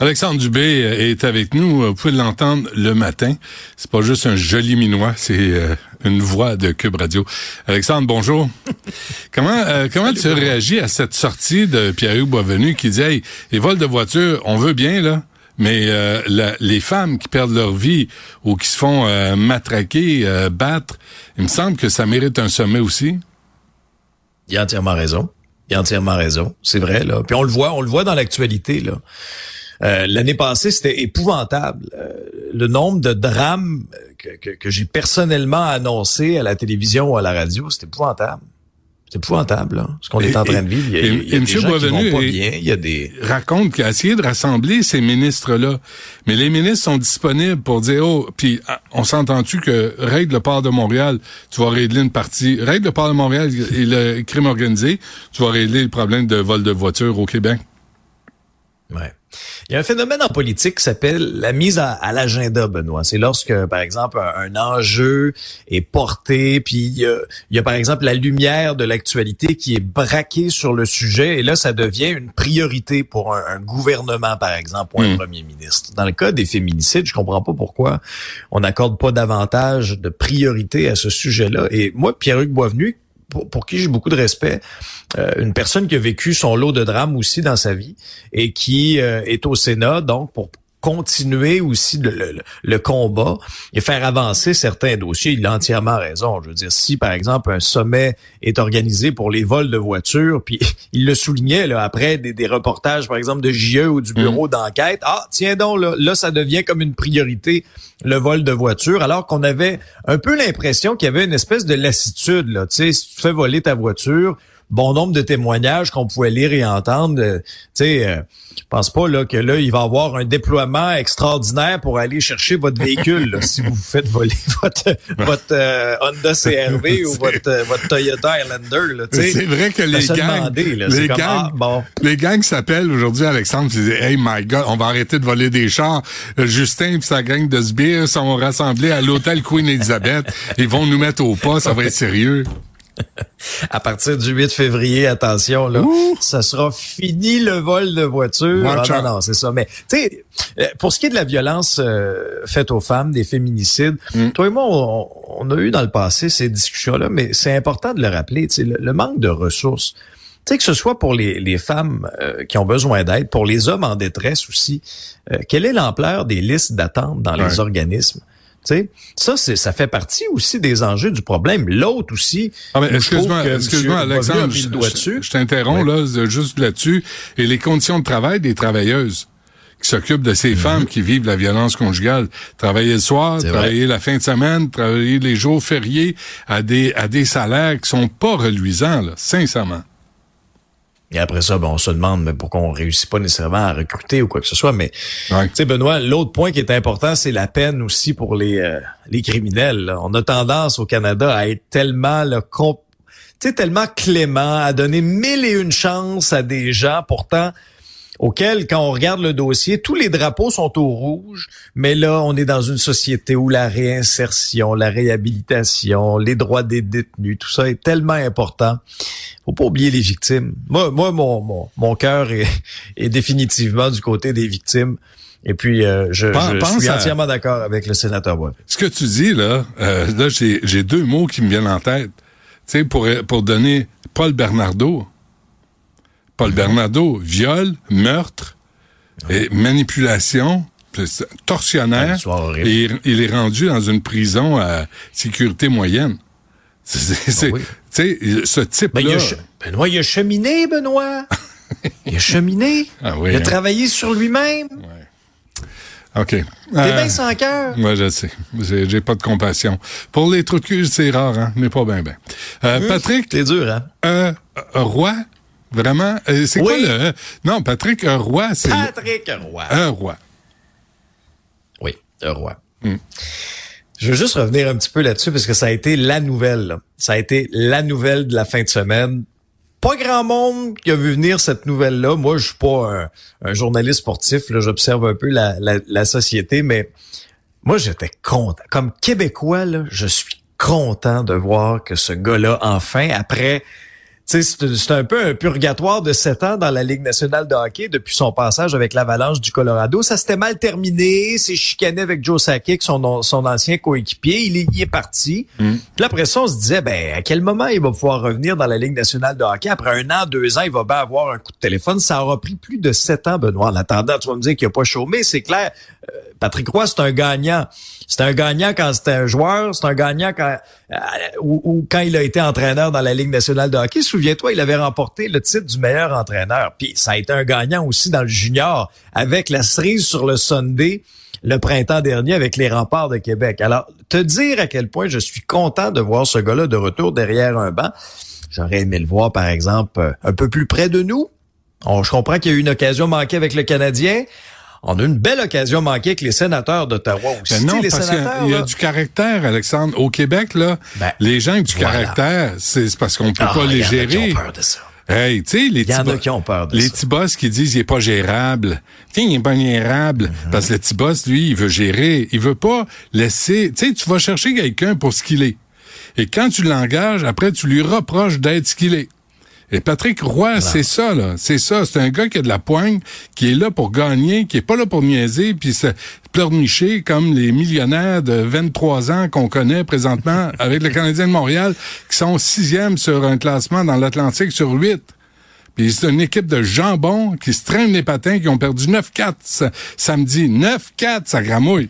Alexandre Dubé est avec nous. Vous pouvez l'entendre le matin. C'est pas juste un joli minois, c'est euh, une voix de Cube Radio. Alexandre, bonjour. comment euh, comment tu réagis à cette sortie de Pierre-Hugues Boisvenu qui dit hey, les vols de voitures, on veut bien là, mais euh, les femmes qui perdent leur vie ou qui se font matraquer, battre, il me semble que ça mérite un sommet aussi. Il a entièrement raison. Il a entièrement raison. C'est vrai là. Puis on le voit, on le voit dans l'actualité là. Euh, l'année passée, c'était épouvantable. Euh, le nombre de drames que, que, j'ai personnellement annoncé à la télévision ou à la radio, c'était épouvantable. C'est épouvantable, là, ce qu'on est en train de vivre. Il y a, il y a des gens qui vont pas bien. Il y a des... raconte qu'il a essayé de rassembler ces ministres-là. Mais les ministres sont disponibles pour dire, oh, puis ah, on s'entend-tu que règle le port de Montréal, tu vas régler une partie. Règle le port de Montréal et le crime organisé, tu vas régler le problème de vol de voitures au Québec. Ouais. Il y a un phénomène en politique qui s'appelle la mise à, l'agenda, Benoît. C'est lorsque, par exemple, un, enjeu est porté, puis il y, a, par exemple, la lumière de l'actualité qui est braquée sur le sujet, et là, ça devient une priorité pour un, gouvernement, par exemple, ou un hmm. premier ministre. Dans le cas des féminicides, je comprends pas pourquoi on n'accorde pas davantage de priorité à ce sujet-là. Et moi, Pierre-Hugues Boisvenu, pour, qui j'ai beaucoup de respect, euh, une personne qui a vécu son lot de drames aussi dans sa vie et qui euh, est au Sénat, donc pour continuer aussi le, le, combat et faire avancer certains dossiers. Il a entièrement raison. Je veux dire, si par exemple un sommet est organisé pour les vols de voitures, puis il le soulignait là, après des, des, reportages, par exemple, de JE ou du bureau mm. d'enquête, ah tiens donc, là, là, ça devient comme une priorité, le vol de voiture, alors qu'on avait un peu l'impression qu'il y avait une espèce de lassitude. Là. Tu sais, si tu fais voler ta voiture, bon nombre de témoignages qu'on pouvait lire et entendre. Euh, tu sais, euh, pense pas là que là il va y avoir un déploiement extraordinaire pour aller chercher votre véhicule si vous faites voler votre votre euh, Honda CRV ou votre votre Toyota Highlander. C'est vrai que les gangs, les, gangs ah, bon. les gangs s'appellent aujourd'hui Alexandre. Ils disent Hey my God, on va arrêter de voler des chars. Justin et sa gang de sbires sont rassemblés à l'hôtel Queen Elizabeth. Ils vont nous mettre au pas. Ça va être sérieux à partir du 8 février, attention, là, ça sera fini le vol de voiture. Ah, non, non, c'est ça. Mais, tu sais, euh, pour ce qui est de la violence euh, faite aux femmes, des féminicides, mm. toi et moi, on, a eu dans le passé ces discussions-là, mais c'est important de le rappeler, tu sais, le, manque de ressources. Tu sais, que ce soit pour les, les femmes euh, qui ont besoin d'aide, pour les hommes en détresse aussi, quelle est l'ampleur des listes d'attente dans les organismes? Ça, c'est, ça fait partie aussi des enjeux du problème. L'autre aussi. Ah, excuse-moi, excuse-moi, Alexandre, je, je, t'interromps là, juste là-dessus. Et les conditions de travail des travailleuses qui s'occupent de ces mhm. femmes qui vivent la violence conjugale. Travailler le soir, travailler la fin de semaine, travailler les jours fériés à des, à des salaires qui sont pas reluisants, là, sincèrement. Et après ça, ben, on se demande mais pourquoi on réussit pas nécessairement à recruter ou quoi que ce soit. Mais tu sais, Benoît, l'autre point qui est important, c'est la peine aussi pour les, euh, les criminels. On a tendance au Canada à être tellement le tellement clément, à donner mille et une chances à des gens. Pourtant, auquel, quand on regarde le dossier, tous les drapeaux sont au rouge, mais là, on est dans une société où la réinsertion, la réhabilitation, les droits des détenus, tout ça est tellement important. Faut pas oublier les victimes. Moi, moi mon, mon, cœur est, est définitivement du côté des victimes. Et puis, euh, je, suis entièrement d'accord avec le sénateur Bois. Ce que tu dis, là, euh, là j'ai deux mots qui me viennent en tête. Tu sais, pour, pour donner Paul Bernardo, Paul Bernardo, viol, meurtre, et manipulation, tortionnaire, et il est rendu dans une prison à sécurité moyenne. C'est, ah ce type-là. Ben, Benoît, il a cheminé, Benoît. il a cheminé. Ah il a hein. travaillé sur lui-même. OK. T'es euh, bien sans cœur. Moi, je sais. J'ai, pas de compassion. Pour les trucs, c'est rare, hein, mais pas bien, bien. Euh, hum, Patrick? T'es dur, hein? Euh, roi Vraiment? Euh, c'est quoi le... Non, Patrick Roy, c'est... Patrick Roy. Un roi. Oui, un roi. Hmm. Je veux juste revenir un petit peu là-dessus parce que ça a été la nouvelle. Ça a été la nouvelle de la fin de semaine. Pas grand monde qui a vu venir cette nouvelle-là. Moi, je suis pas un, journaliste sportif. Là, j'observe un peu la, la, société, mais moi, j'étais content. Comme Québécois, là, je suis content de voir que ce gars-là, enfin, après c'est un peu un purgatoire de sept ans dans la Ligue nationale de hockey depuis son passage avec l'Avalanche du Colorado. Ça s'était mal terminé. C'est chicané avec Joe Sakic, son, son ancien coéquipier. Il est, il est parti. Mm. Puis après ça, on se disait, ben, à quel moment il va pouvoir revenir dans la Ligue nationale de hockey? Après un an, deux ans, il va bien avoir un coup de téléphone. Ça aura pris plus de sept ans, Benoît. En attendant, tu vas me dire qu'il n'a pas chômé. C'est clair. Euh, Patrick Roy, c'est un gagnant. C'est un gagnant quand c'était un joueur, c'est un gagnant quand euh, ou, quand il a été entraîneur dans la Ligue nationale de hockey. Souviens-toi, il avait remporté le titre du meilleur entraîneur. Puis ça a été un gagnant aussi dans le junior avec la cerise sur le Sunday le printemps dernier avec les remparts de Québec. Alors, te dire à quel point je suis content de voir ce gars-là de retour derrière un banc. J'aurais aimé le voir, par exemple, euh, un peu plus près de nous. je comprends qu'il y a eu une occasion manquée avec le Canadien on a une belle occasion manquée avec les sénateurs d'Ottawa aussi. Ben non, parce qu'il y, a du caractère, Alexandre. Au Québec, là, ben, les gens avec du caractère, c'est parce qu'on peut ah, pas les gérer. Qui ont peur de ça. Hey, tu sais, les petits qui ont peur de les petits boss qui disent il est pas gérable. Tiens, il est pas gérable. Mhm. Parce que le petit boss, lui, il veut gérer. Il veut pas laisser. Tu sais, tu vas chercher quelqu'un pour ce qu'il est. Et quand tu l'engages, après, tu lui reproches d'être ce qu'il est. Et Patrick Roy, c'est ça, là. C'est ça. C'est un gars qui a de la poigne, qui est là pour gagner, qui est pas là pour niaiser, puis se pleurnicher comme les millionnaires de 23 ans qu'on connaît présentement avec le Canadien de Montréal, qui sont sixième sur un classement dans l'Atlantique sur huit. Puis c'est une équipe de jambons qui se traînent les patins, qui ont perdu 9-4 samedi. 9-4, ça gramouille.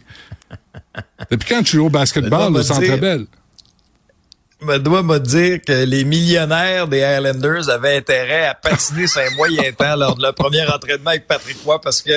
Depuis quand tu joues au basketball au Centre Belle? Me doit me dire que les millionnaires des Highlanders avaient intérêt à patiner sur un moyen temps lors de leur premier entraînement avec Patrick Roy parce que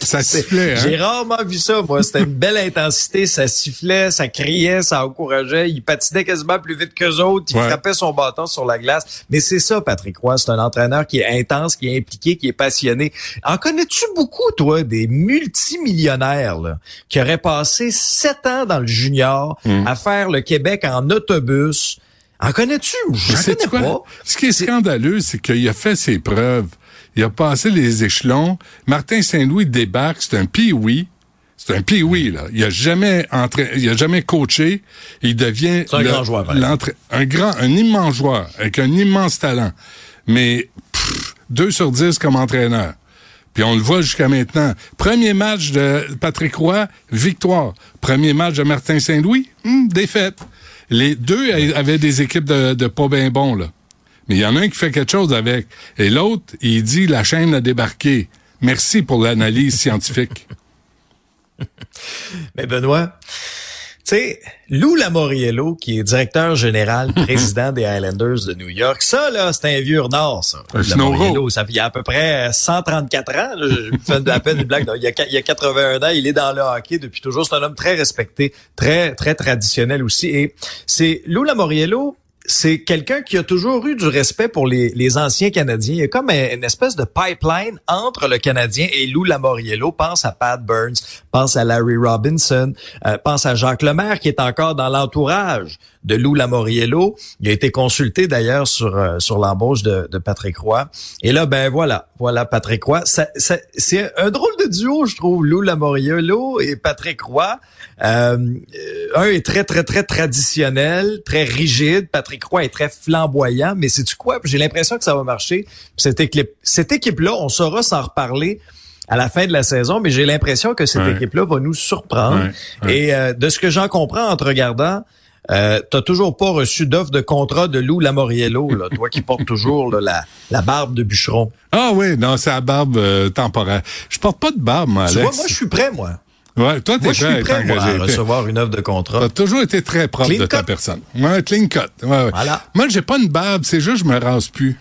ça sifflait. Hein? J'ai rarement vu ça, moi. C'était une belle intensité. Ça sifflait, ça criait, ça encourageait. Il patinait quasiment plus vite qu'eux autres. Il frappait son bâton sur la glace. Mais c'est ça, Patrick Roy. C'est un entraîneur qui est intense, qui est impliqué, qui est passionné. En connais-tu beaucoup, toi, des multimillionnaires là, qui auraient passé sept ans dans le junior hmm. à faire le Québec en autobus. En connais-tu? Je sais pas? Ce qui est, scandaleux, c'est qu'il a fait ses preuves. Il a passé les échelons. Martin Saint-Louis débarque, c'est un pioui. C'est un pioui, là. Il a jamais entré, il a jamais coaché. Il devient un grand joueur, un grand, un immense joueur avec un immense talent. Mais deux sur dix comme entraîneur. Puis on le voit jusqu'à maintenant. Premier match de Patrick Roy, victoire. Premier match de Martin Saint-Louis, hmm, défaite. Les deux avaient des équipes de, pas bien bons, là. Mais il y en a un qui fait quelque chose avec. Et l'autre, il dit la chaîne a débarqué. Merci pour l'analyse scientifique. Mais Benoît, sais, Lou Lamoriello, qui est directeur général, président des Highlanders de New York, ça, là, c'est un vieux renard, ça. Lamoriello, ça fait à peu près 134 ans. je fais à peine une blague. il, y a, il y a 81 ans, il est dans le hockey depuis toujours. C'est un homme très respecté, très, très traditionnel aussi. Et c'est Lou Lamoriello, c'est quelqu'un qui a toujours eu du respect pour les, les anciens Canadiens. Il y a comme une espèce de pipeline entre le Canadien et Lou Lamoriello. Pense à Pat Burns, pense à Larry Robinson, euh, pense à Jacques Lemaire qui est encore dans l'entourage de Lou Lamoriello. Il a été consulté d'ailleurs sur euh, sur l'embauche de, Patrick Roy. Et là, ben voilà, voilà Patrick Roy. Ça, c'est un drôle de duo, je trouve, Lou Lamoriello et Patrick Roy. Euh, un est très, très, très traditionnel, très rigide. Patrick Roy est très flamboyant. Mais c'est tu quoi? J'ai l'impression que ça va marcher. Cette équipe, cette équipe-là, on saura s'en reparler à la fin de la saison, mais j'ai l'impression que cette équipe-là va nous surprendre. Et euh, de ce que j'en comprends en te regardant, euh, t'as toujours pas reçu d'offre de contrat de Lou Lamoriello, là, toi qui portes toujours la, la barbe de bûcheron. Ah oui, non, c'est la barbe euh, temporaire. Je porte pas de barbe, moi, Alex. Tu vois, moi, je suis prêt, moi. Ouais, toi, t'es prêt, moi, à recevoir une offre de contrat. T'as toujours été très propre de ta personne. Ouais, clean cut. Ouais, ouais. Voilà. Moi, j'ai pas une barbe, c'est juste je me rase plus.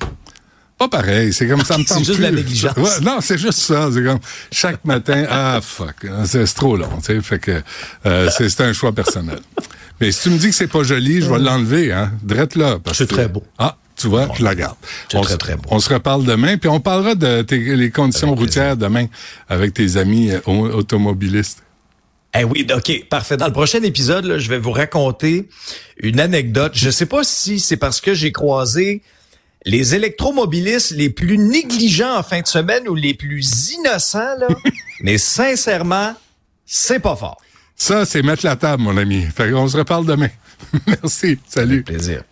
Pas pareil, c'est comme ça me tente C'est juste la négligence. Ouais, non, c'est juste ça. C'est comme chaque matin, ah fuck, c'est trop long. Tu sais, fait que euh, c'est un choix personnel. Mais si tu me dis que c'est pas joli, je vais l'enlever, hein. Drette là. C'est très beau. Ah, tu vois, je la garde. C'est très, très beau. On se reparle demain, puis on parlera de tes, les conditions routières demain avec tes amis euh, automobilistes. Eh oui, OK, parfait. Dans le prochain épisode, là, je vais vous raconter une anecdote. Je sais pas si c'est parce que j'ai croisé les électromobilistes les plus négligents en fin de semaine ou les plus innocents, là. mais sincèrement, c'est pas fort. Ça, c'est mettre la table, mon ami. Fait qu'on se reparle demain. Merci. Salut. plaisir.